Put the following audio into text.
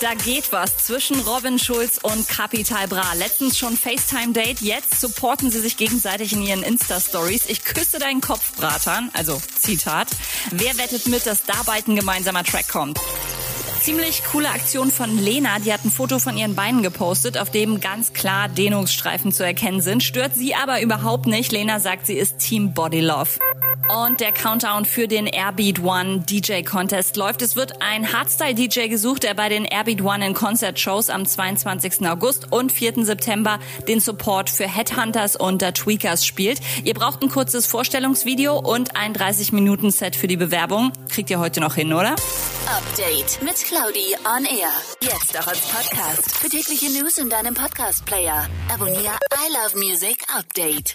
Da geht was zwischen Robin Schulz und Capital Bra. Letztens schon FaceTime-Date, jetzt supporten sie sich gegenseitig in ihren Insta-Stories. Ich küsse deinen Kopf, Bratan. Also, Zitat. Wer wettet mit, dass da bald ein gemeinsamer Track kommt? Ziemlich coole Aktion von Lena. Die hat ein Foto von ihren Beinen gepostet, auf dem ganz klar Dehnungsstreifen zu erkennen sind. Stört sie aber überhaupt nicht. Lena sagt, sie ist Team Body Love. Und der Countdown für den Airbeat One DJ Contest läuft. Es wird ein Hardstyle-DJ gesucht, der bei den Airbeat One in Concert-Shows am 22. August und 4. September den Support für Headhunters und The Tweakers spielt. Ihr braucht ein kurzes Vorstellungsvideo und ein 30-Minuten-Set für die Bewerbung. Kriegt ihr heute noch hin, oder? Update mit Claudi on Air. Jetzt auch als Podcast. Für tägliche News in deinem Podcast-Player. Abonniere I Love Music Update.